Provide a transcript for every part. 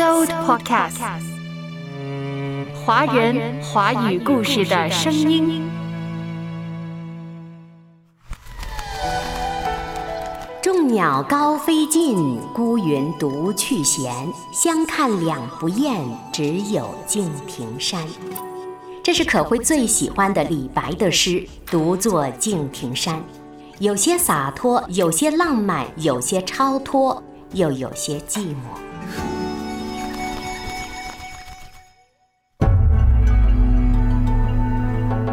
So Podcast，华人华语故事的声音。众鸟高飞尽，孤云独去闲。相看两不厌，只有敬亭山。这是可辉最喜欢的李白的诗，独坐敬亭山。有些洒脱，有些浪漫，有些超脱，又有些寂寞。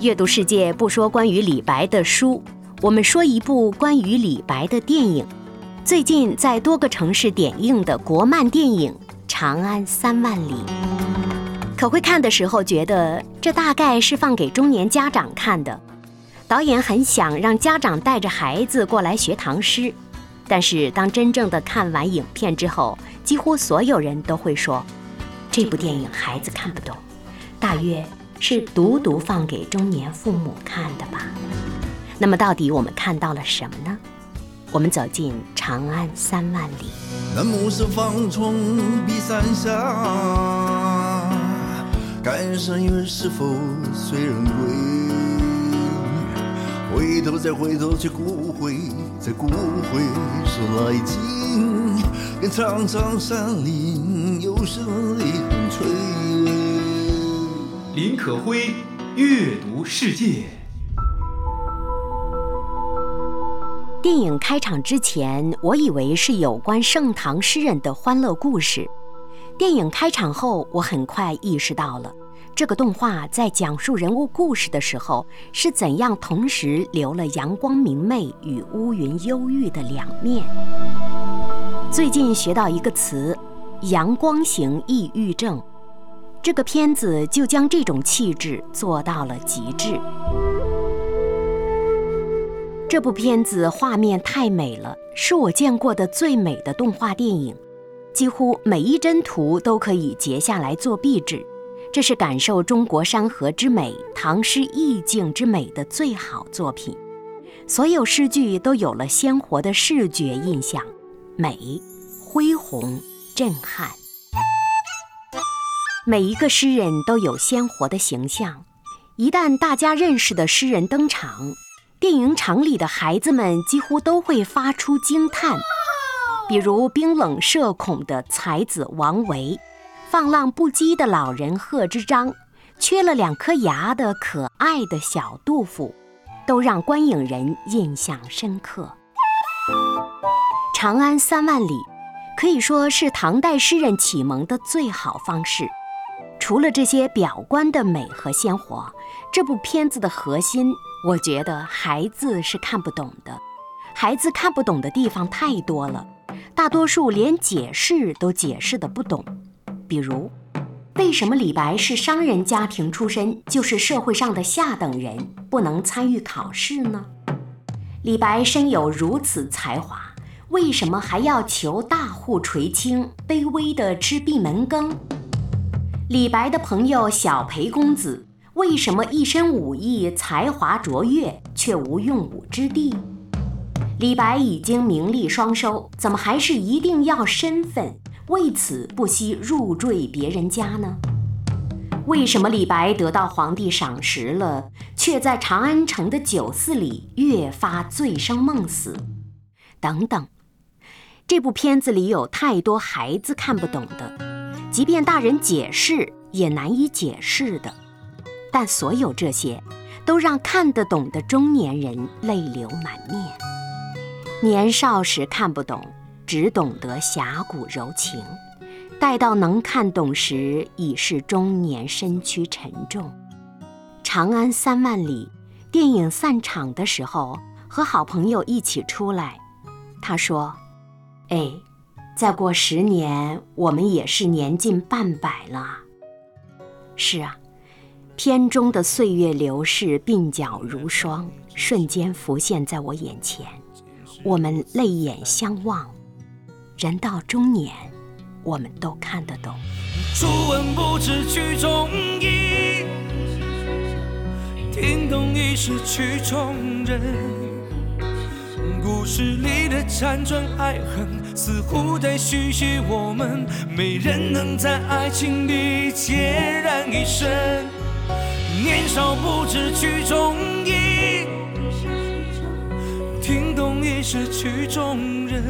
阅读世界不说关于李白的书，我们说一部关于李白的电影。最近在多个城市点映的国漫电影《长安三万里》，可会看的时候觉得这大概是放给中年家长看的。导演很想让家长带着孩子过来学唐诗，但是当真正的看完影片之后，几乎所有人都会说，这部电影孩子看不懂，大约。是独独放给中年父母看的吧？那么到底我们看到了什么呢？我们走进长安三万里。那暮色方从碧山下，看山月是否随人归？回头再回头去顾回，在顾回是来景，愿苍苍山林有声离恨垂泪。林可辉，阅读世界。电影开场之前，我以为是有关盛唐诗人的欢乐故事。电影开场后，我很快意识到了，这个动画在讲述人物故事的时候，是怎样同时留了阳光明媚与乌云忧郁的两面。最近学到一个词，阳光型抑郁症。这个片子就将这种气质做到了极致。这部片子画面太美了，是我见过的最美的动画电影，几乎每一帧图都可以截下来做壁纸。这是感受中国山河之美、唐诗意境之美的最好作品。所有诗句都有了鲜活的视觉印象，美、恢宏、震撼。每一个诗人都有鲜活的形象，一旦大家认识的诗人登场，电影场里的孩子们几乎都会发出惊叹。比如冰冷社恐的才子王维，放浪不羁的老人贺知章，缺了两颗牙的可爱的小杜甫，都让观影人印象深刻。《长安三万里》可以说是唐代诗人启蒙的最好方式。除了这些表观的美和鲜活，这部片子的核心，我觉得孩子是看不懂的。孩子看不懂的地方太多了，大多数连解释都解释的不懂。比如，为什么李白是商人家庭出身，就是社会上的下等人，不能参与考试呢？李白身有如此才华，为什么还要求大户垂青，卑微的吃闭门羹？李白的朋友小裴公子为什么一身武艺、才华卓越，却无用武之地？李白已经名利双收，怎么还是一定要身份？为此不惜入赘别人家呢？为什么李白得到皇帝赏识了，却在长安城的酒肆里越发醉生梦死？等等，这部片子里有太多孩子看不懂的。即便大人解释也难以解释的，但所有这些，都让看得懂的中年人泪流满面。年少时看不懂，只懂得侠骨柔情；待到能看懂时，已是中年身躯沉重。《长安三万里》电影散场的时候，和好朋友一起出来，他说：“哎。”再过十年，我们也是年近半百了。是啊，片中的岁月流逝，鬓角如霜，瞬间浮现在我眼前。我们泪眼相望，人到中年，我们都看得懂。初闻不知曲中意，听懂已是曲中人。故事里的辗转爱恨，似乎在续写我们。没人能在爱情里孑然一身。年少不知曲中意。听懂已是曲中人，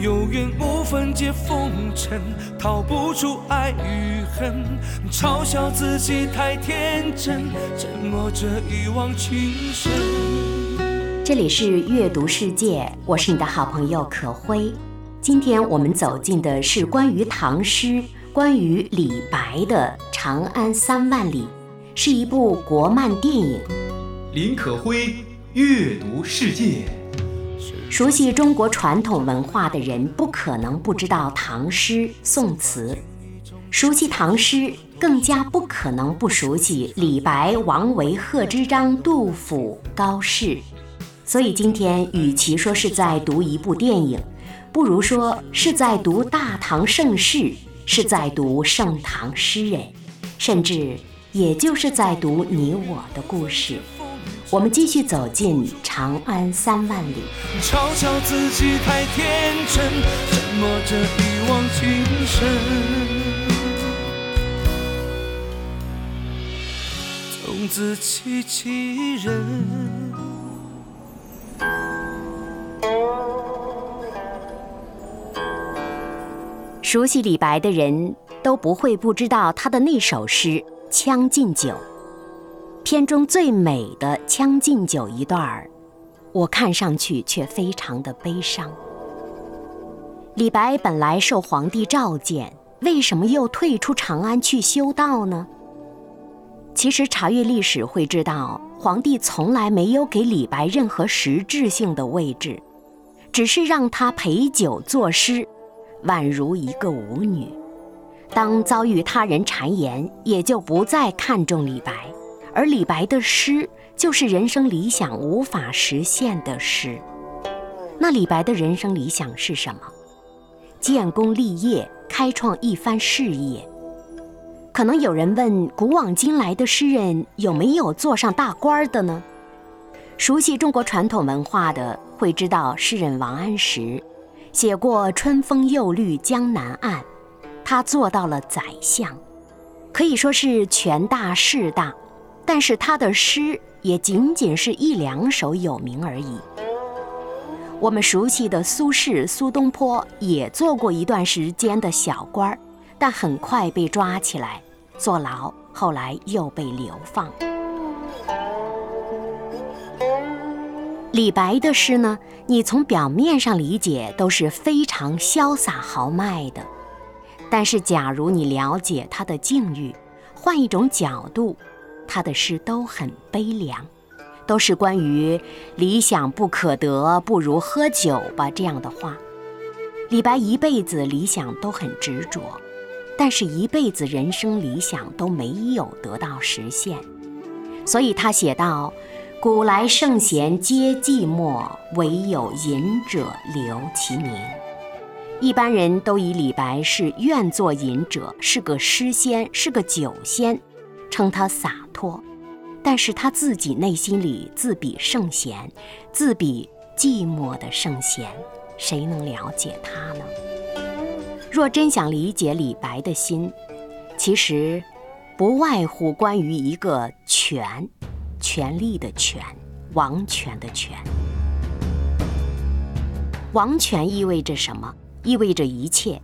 有缘无分皆风尘，逃不出爱与恨，嘲笑自己太天真，沉默着一往情深。这里是阅读世界，我是你的好朋友可辉。今天我们走进的是关于唐诗、关于李白的《长安三万里》，是一部国漫电影。林可辉。阅读世界，熟悉中国传统文化的人不可能不知道唐诗宋词；熟悉唐诗，更加不可能不熟悉李白、王维、贺知章、杜甫、高适。所以今天，与其说是在读一部电影，不如说是在读大唐盛世，是在读盛唐诗人，甚至也就是在读你我的故事。我们继续走进长安三万里。嘲笑自己太天真，沉默着一往情深。总自欺欺人。熟悉李白的人都不会不知道他的那首诗《将进酒》。片中最美的《将进酒》一段儿，我看上去却非常的悲伤。李白本来受皇帝召见，为什么又退出长安去修道呢？其实查阅历史会知道，皇帝从来没有给李白任何实质性的位置，只是让他陪酒作诗，宛如一个舞女。当遭遇他人谗言，也就不再看重李白。而李白的诗就是人生理想无法实现的诗。那李白的人生理想是什么？建功立业，开创一番事业。可能有人问：古往今来的诗人有没有做上大官的呢？熟悉中国传统文化的会知道，诗人王安石写过“春风又绿江南岸”，他做到了宰相，可以说是权大势大。但是他的诗也仅仅是一两首有名而已。我们熟悉的苏轼、苏东坡也做过一段时间的小官儿，但很快被抓起来坐牢，后来又被流放。李白的诗呢？你从表面上理解都是非常潇洒豪迈的，但是假如你了解他的境遇，换一种角度。他的诗都很悲凉，都是关于“理想不可得，不如喝酒吧”这样的话。李白一辈子理想都很执着，但是一辈子人生理想都没有得到实现，所以他写道：“古来圣贤皆寂寞，唯有饮者留其名。”一般人都以李白是愿做饮者，是个诗仙，是个酒仙。称他洒脱，但是他自己内心里自比圣贤，自比寂寞的圣贤，谁能了解他呢？若真想理解李白的心，其实不外乎关于一个“全”，权力的“权”，王权的“权”。王权意味着什么？意味着一切，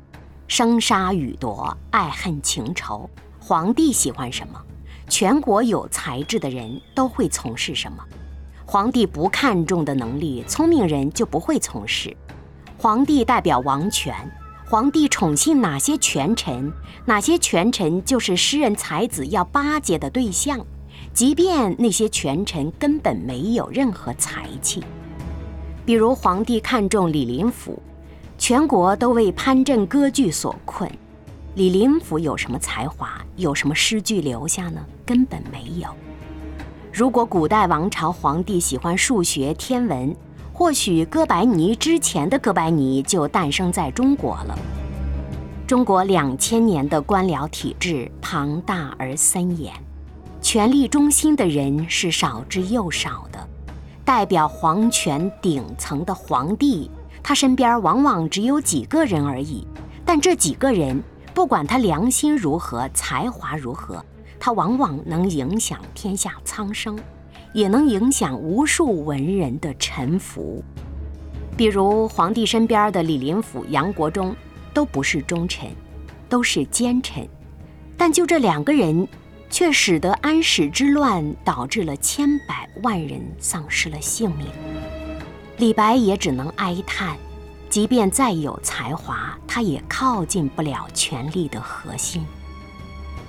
生杀予夺，爱恨情仇。皇帝喜欢什么？全国有才智的人都会从事什么？皇帝不看重的能力，聪明人就不会从事。皇帝代表王权，皇帝宠幸哪些权臣，哪些权臣就是诗人才子要巴结的对象，即便那些权臣根本没有任何才气。比如皇帝看重李林甫，全国都为藩镇割据所困。李林甫有什么才华，有什么诗句留下呢？根本没有。如果古代王朝皇帝喜欢数学、天文，或许哥白尼之前的哥白尼就诞生在中国了。中国两千年的官僚体制庞大而森严，权力中心的人是少之又少的。代表皇权顶层的皇帝，他身边往往只有几个人而已。但这几个人，不管他良心如何，才华如何，他往往能影响天下苍生，也能影响无数文人的臣服。比如皇帝身边的李林甫、杨国忠。都不是忠臣，都是奸臣，但就这两个人，却使得安史之乱导致了千百万人丧失了性命。李白也只能哀叹，即便再有才华，他也靠近不了权力的核心。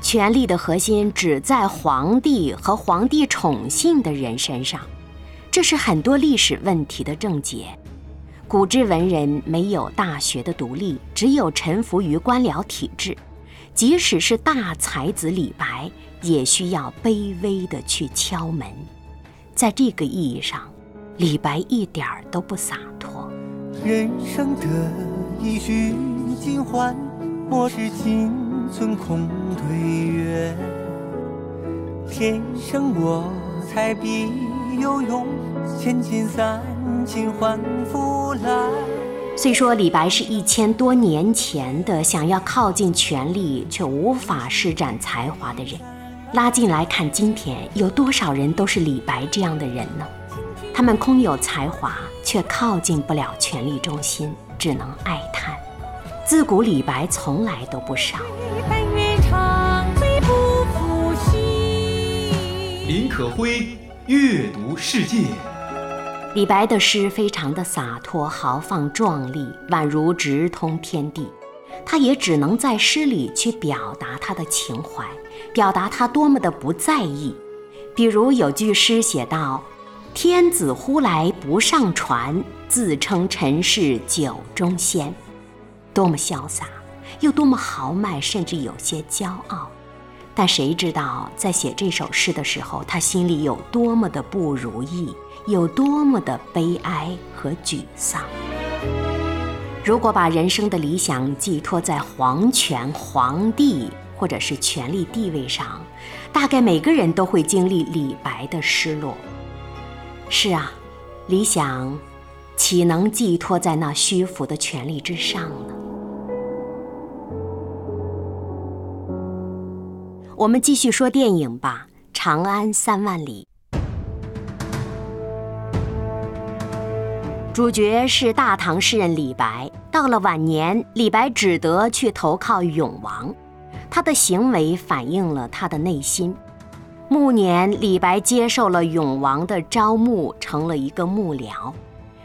权力的核心只在皇帝和皇帝宠幸的人身上，这是很多历史问题的症结。古之文人没有大学的独立，只有臣服于官僚体制。即使是大才子李白，也需要卑微的去敲门。在这个意义上，李白一点儿都不洒脱。人生得意须尽欢，莫使金樽空对月。天生我材必有用，千金散尽还复来。虽说李白是一千多年前的想要靠近权力却无法施展才华的人，拉近来看，今天有多少人都是李白这样的人呢？他们空有才华，却靠近不了权力中心，只能哀叹。自古李白从来都不少。林可辉阅读世界。李白的诗非常的洒脱、豪放、壮丽，宛如直通天地。他也只能在诗里去表达他的情怀，表达他多么的不在意。比如有句诗写道：“天子呼来不上船，自称臣是酒中仙。”多么潇洒，又多么豪迈，甚至有些骄傲。但谁知道，在写这首诗的时候，他心里有多么的不如意。有多么的悲哀和沮丧。如果把人生的理想寄托在皇权、皇帝或者是权力地位上，大概每个人都会经历李白的失落。是啊，理想岂能寄托在那虚浮的权力之上呢？我们继续说电影吧，《长安三万里》。主角是大唐诗人李白。到了晚年，李白只得去投靠永王，他的行为反映了他的内心。暮年，李白接受了永王的招募，成了一个幕僚。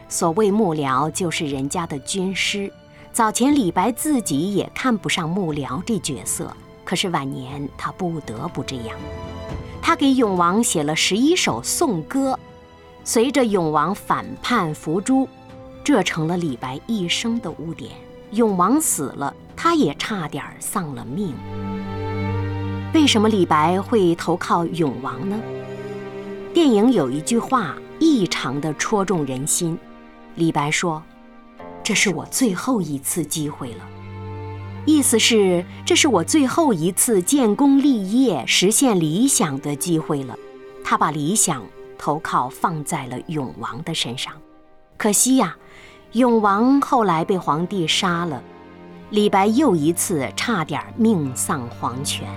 所谓幕僚，就是人家的军师。早前李白自己也看不上幕僚这角色，可是晚年他不得不这样。他给永王写了十一首颂歌。随着永王反叛伏诛，这成了李白一生的污点。永王死了，他也差点丧了命。为什么李白会投靠永王呢？电影有一句话异常的戳中人心。李白说：“这是我最后一次机会了。”意思是这是我最后一次建功立业、实现理想的机会了。他把理想。投靠放在了永王的身上，可惜呀，永王后来被皇帝杀了，李白又一次差点命丧黄泉。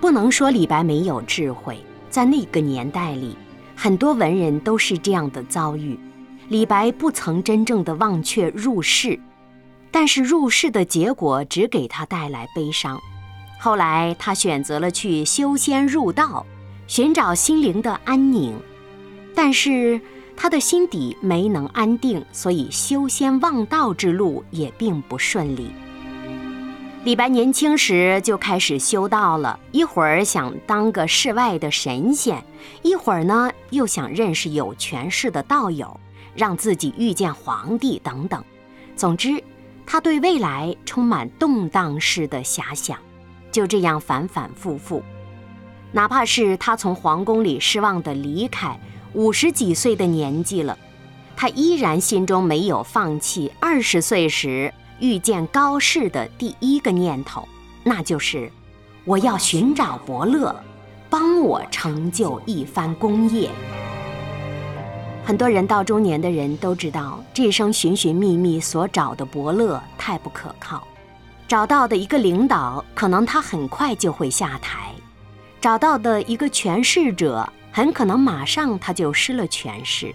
不能说李白没有智慧，在那个年代里，很多文人都是这样的遭遇。李白不曾真正的忘却入世，但是入世的结果只给他带来悲伤。后来他选择了去修仙入道。寻找心灵的安宁，但是他的心底没能安定，所以修仙望道之路也并不顺利。李白年轻时就开始修道了，一会儿想当个世外的神仙，一会儿呢又想认识有权势的道友，让自己遇见皇帝等等。总之，他对未来充满动荡式的遐想，就这样反反复复。哪怕是他从皇宫里失望的离开，五十几岁的年纪了，他依然心中没有放弃二十岁时遇见高适的第一个念头，那就是我要寻找伯乐，帮我成就一番功业。很多人到中年的人都知道，这生寻寻觅觅所找的伯乐太不可靠，找到的一个领导，可能他很快就会下台。找到的一个权势者，很可能马上他就失了权势；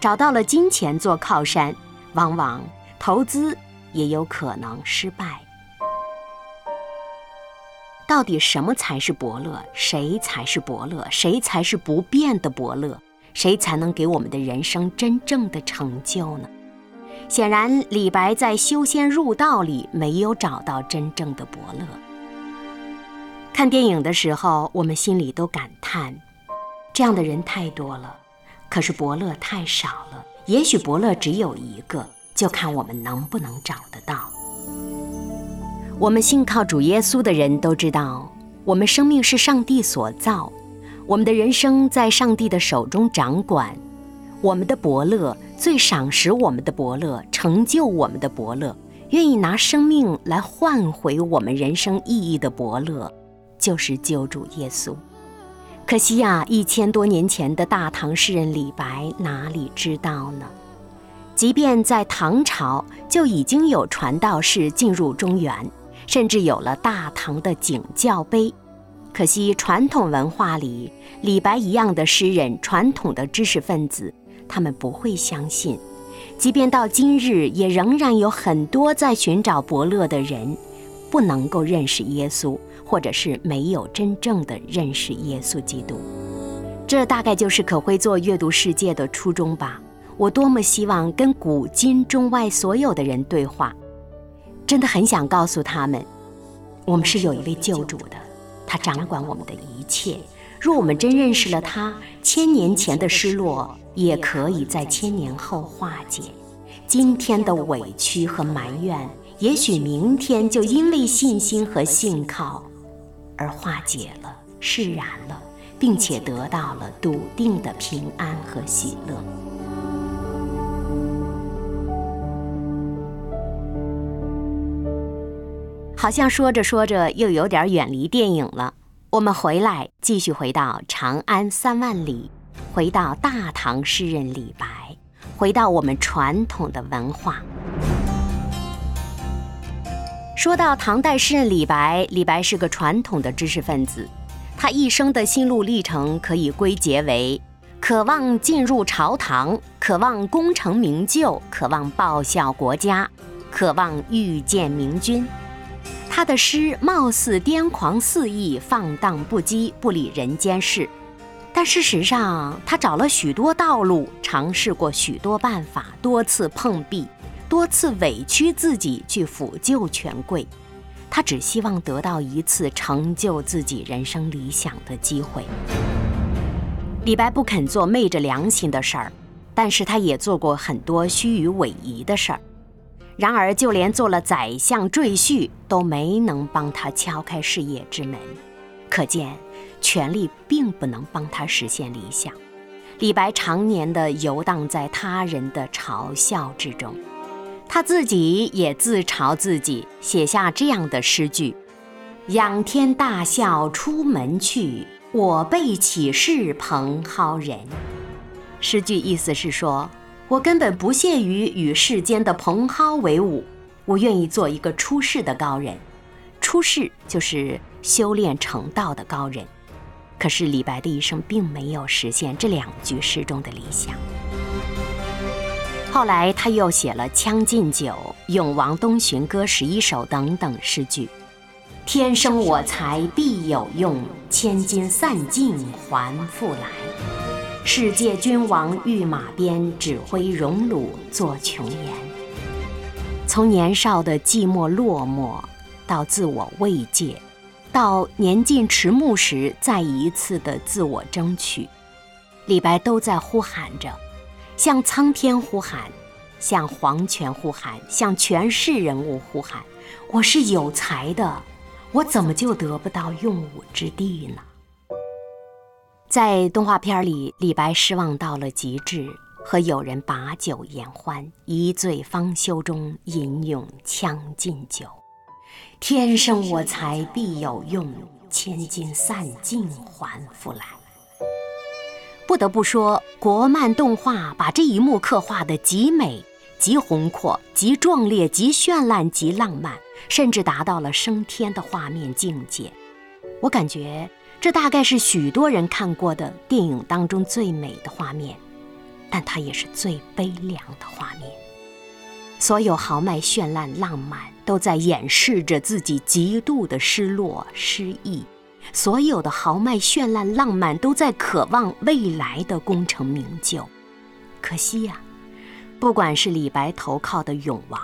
找到了金钱做靠山，往往投资也有可能失败。到底什么才是伯乐？谁才是伯乐？谁才是不变的伯乐？谁才能给我们的人生真正的成就呢？显然，李白在修仙入道里没有找到真正的伯乐。看电影的时候，我们心里都感叹：这样的人太多了，可是伯乐太少了。也许伯乐只有一个，就看我们能不能找得到。我们信靠主耶稣的人都知道，我们生命是上帝所造，我们的人生在上帝的手中掌管。我们的伯乐，最赏识我们的伯乐，成就我们的伯乐，愿意拿生命来换回我们人生意义的伯乐。就是救主耶稣。可惜呀，一千多年前的大唐诗人李白哪里知道呢？即便在唐朝，就已经有传道士进入中原，甚至有了大唐的景教碑。可惜传统文化里，李白一样的诗人，传统的知识分子，他们不会相信。即便到今日，也仍然有很多在寻找伯乐的人，不能够认识耶稣。或者是没有真正的认识耶稣基督，这大概就是可会做阅读世界的初衷吧。我多么希望跟古今中外所有的人对话，真的很想告诉他们，我们是有一位救主的，他掌管我们的一切。若我们真认识了他，千年前的失落也可以在千年后化解，今天的委屈和埋怨，也许明天就因为信心和信靠。而化解了，释然了，并且得到了笃定的平安和喜乐。好像说着说着又有点远离电影了。我们回来，继续回到长安三万里，回到大唐诗人李白，回到我们传统的文化。说到唐代诗人李白，李白是个传统的知识分子，他一生的心路历程可以归结为：渴望进入朝堂，渴望功成名就，渴望报效国家，渴望遇见明君。他的诗貌似癫狂肆意、放荡不羁、不理人间事，但事实上，他找了许多道路，尝试过许多办法，多次碰壁。多次委屈自己去辅救权贵，他只希望得到一次成就自己人生理想的机会。李白不肯做昧着良心的事儿，但是他也做过很多虚与委蛇的事儿。然而，就连做了宰相赘婿，都没能帮他敲开事业之门。可见，权力并不能帮他实现理想。李白常年的游荡在他人的嘲笑之中。他自己也自嘲自己，写下这样的诗句：“仰天大笑出门去，我辈岂是蓬蒿人。”诗句意思是说，我根本不屑于与世间的蓬蒿为伍，我愿意做一个出世的高人。出世就是修炼成道的高人。可是李白的一生并没有实现这两句诗中的理想。后来，他又写了《将进酒》《永王东巡歌十一首》等等诗句。天生我材必有用，千金散尽还复来。世界君王御马鞭，指挥荣辱作琼岩。从年少的寂寞落寞，到自我慰藉，到年近迟暮时再一次的自我争取，李白都在呼喊着。向苍天呼喊，向皇权呼喊，向权势人物呼喊：“我是有才的，我怎么就得不到用武之地呢？”在动画片里，李白失望到了极致，和友人把酒言欢，一醉方休中，吟咏《将进酒》：“天生我材必有用，千金散尽还复来。”不得不说，国漫动画把这一幕刻画的极美、极宏阔、极壮烈、极绚烂、极浪漫，甚至达到了升天的画面境界。我感觉这大概是许多人看过的电影当中最美的画面，但它也是最悲凉的画面。所有豪迈、绚烂、浪漫，都在掩饰着自己极度的失落、失意。所有的豪迈、绚烂、浪漫，都在渴望未来的功成名就。可惜呀，不管是李白投靠的永王，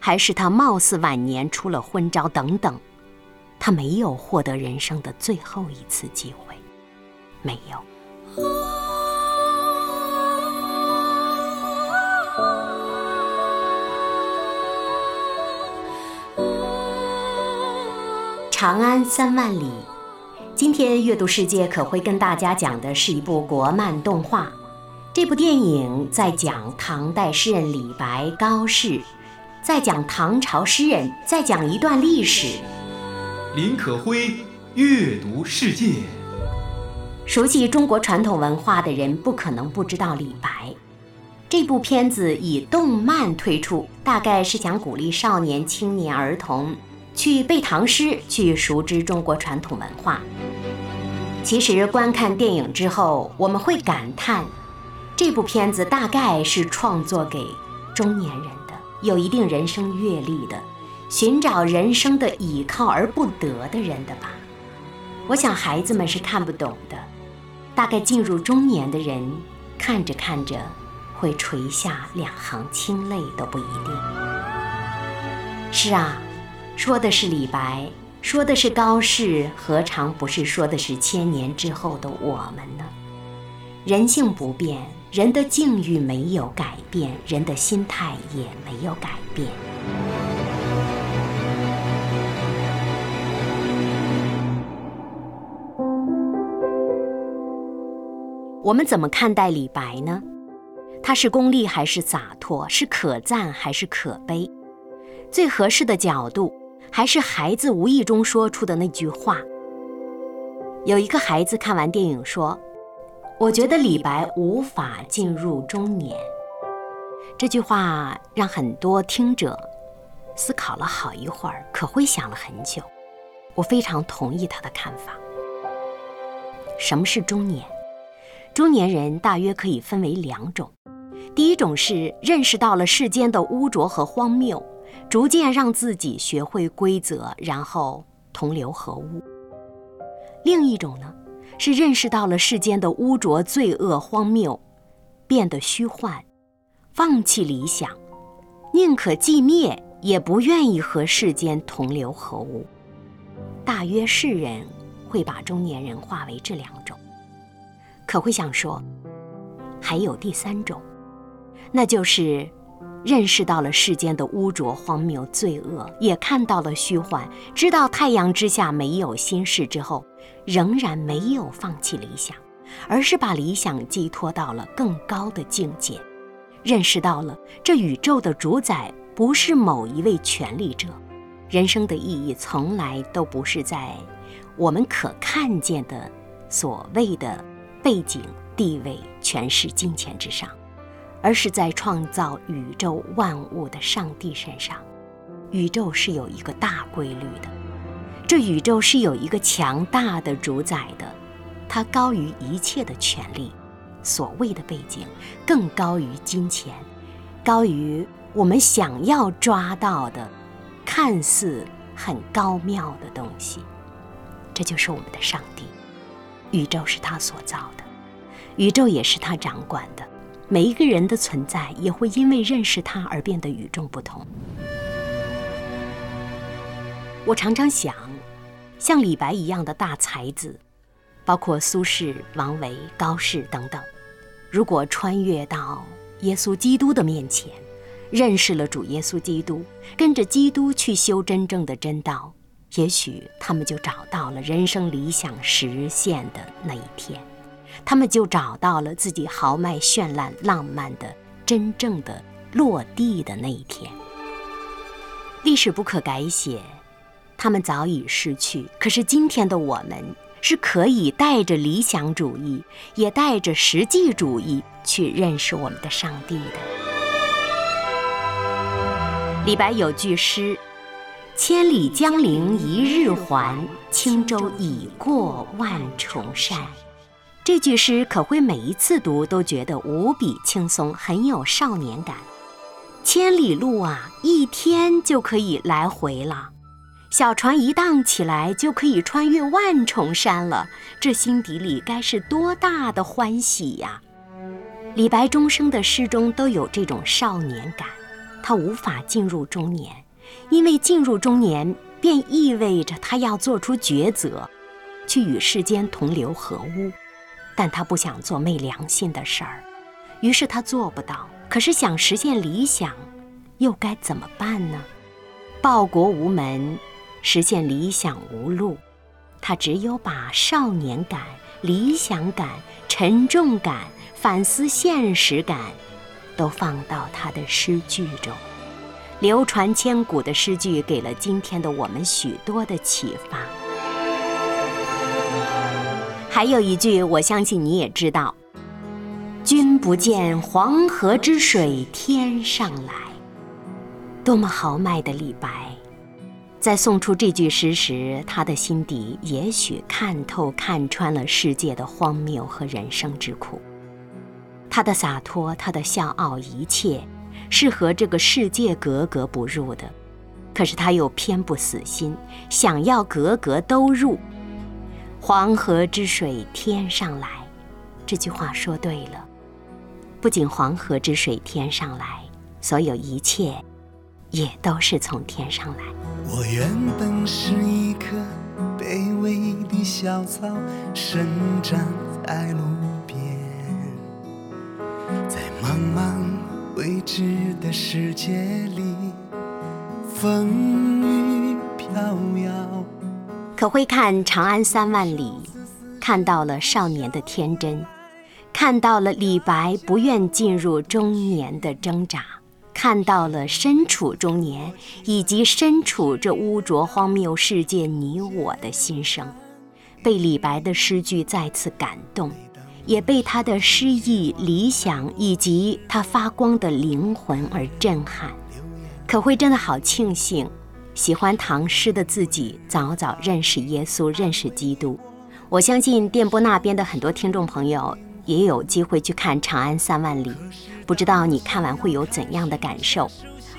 还是他貌似晚年出了昏招等等，他没有获得人生的最后一次机会，没有。长安三万里。今天阅读世界可会跟大家讲的是一部国漫动画。这部电影在讲唐代诗人李白、高适，在讲唐朝诗人，在讲一段历史。林可辉阅读世界。熟悉中国传统文化的人不可能不知道李白。这部片子以动漫推出，大概是想鼓励少年、青年、儿童。去背唐诗，去熟知中国传统文化。其实观看电影之后，我们会感叹，这部片子大概是创作给中年人的，有一定人生阅历的，寻找人生的倚靠而不得的人的吧。我想孩子们是看不懂的，大概进入中年的人看着看着，会垂下两行清泪都不一定。是啊。说的是李白，说的是高适，何尝不是说的是千年之后的我们呢？人性不变，人的境遇没有改变，人的心态也没有改变。我们怎么看待李白呢？他是功利还是洒脱？是可赞还是可悲？最合适的角度。还是孩子无意中说出的那句话。有一个孩子看完电影说：“我觉得李白无法进入中年。”这句话让很多听者思考了好一会儿，可会想了很久。我非常同意他的看法。什么是中年？中年人大约可以分为两种：第一种是认识到了世间的污浊和荒谬。逐渐让自己学会规则，然后同流合污。另一种呢，是认识到了世间的污浊、罪恶、荒谬，变得虚幻，放弃理想，宁可寂灭，也不愿意和世间同流合污。大约世人会把中年人划为这两种，可会想说，还有第三种，那就是。认识到了世间的污浊、荒谬、罪恶，也看到了虚幻，知道太阳之下没有心事之后，仍然没有放弃理想，而是把理想寄托到了更高的境界。认识到了这宇宙的主宰不是某一位权力者，人生的意义从来都不是在我们可看见的所谓的背景、地位、权势、金钱之上。而是在创造宇宙万物的上帝身上，宇宙是有一个大规律的，这宇宙是有一个强大的主宰的，它高于一切的权利，所谓的背景更高于金钱，高于我们想要抓到的，看似很高妙的东西，这就是我们的上帝，宇宙是他所造的，宇宙也是他掌管的。每一个人的存在也会因为认识他而变得与众不同。我常常想，像李白一样的大才子，包括苏轼、王维、高适等等，如果穿越到耶稣基督的面前，认识了主耶稣基督，跟着基督去修真正的真道，也许他们就找到了人生理想实现的那一天，他们就找到了自己豪迈、绚烂、浪漫的真正的落地的那一天。历史不可改写，他们早已逝去，可是今天的我们是可以带着理想主义，也带着实际主义去认识我们的上帝的。李白有句诗：“千里江陵一日还，轻舟已过万重山。”这句诗，可会每一次读都觉得无比轻松，很有少年感。千里路啊，一天就可以来回了；小船一荡起来，就可以穿越万重山了。这心底里该是多大的欢喜呀！李白终生的诗中都有这种少年感。他无法进入中年，因为进入中年便意味着他要做出抉择，去与世间同流合污。但他不想做昧良心的事儿，于是他做不到。可是想实现理想，又该怎么办呢？报国无门，实现理想无路。他只有把少年感、理想感、沉重感、反思现实感。都放到他的诗句中，流传千古的诗句给了今天的我们许多的启发。还有一句，我相信你也知道：“君不见黄河之水天上来。”多么豪迈的李白，在送出这句诗时，他的心底也许看透、看穿了世界的荒谬和人生之苦。他的洒脱，他的笑傲，一切是和这个世界格格不入的。可是他又偏不死心，想要格格都入。黄河之水天上来，这句话说对了。不仅黄河之水天上来，所有一切也都是从天上来。我原本是一棵卑微的小草，生长在路边，在。茫茫未知的世界里，风雨飘摇。可会看《长安三万里》，看到了少年的天真，看到了李白不愿进入中年的挣扎，看到了身处中年以及身处这污浊荒谬世界你我的心声，被李白的诗句再次感动。也被他的诗意、理想以及他发光的灵魂而震撼。可会真的好庆幸，喜欢唐诗的自己早早认识耶稣、认识基督。我相信电波那边的很多听众朋友也有机会去看《长安三万里》，不知道你看完会有怎样的感受？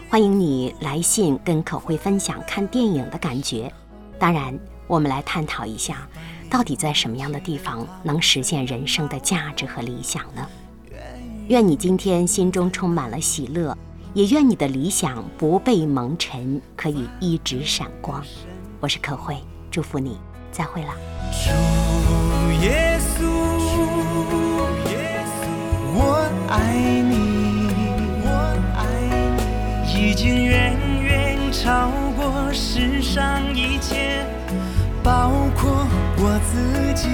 欢迎你来信跟可慧分享看电影的感觉。当然，我们来探讨一下。到底在什么样的地方能实现人生的价值和理想呢？愿你今天心中充满了喜乐，也愿你的理想不被蒙尘，可以一直闪光。我是可慧，祝福你，再会了。主耶稣，我爱你，我爱你，已经远远超过世上一切。包括我自己，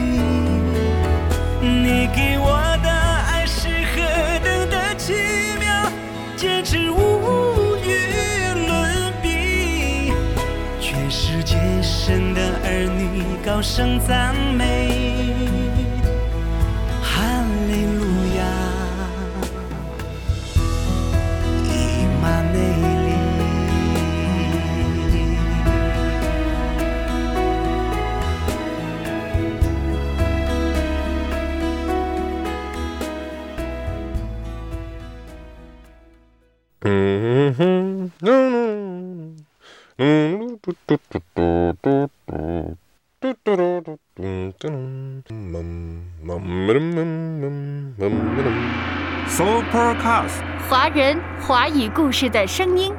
你给我的高声赞美。Supercast，华人华语故事的声音。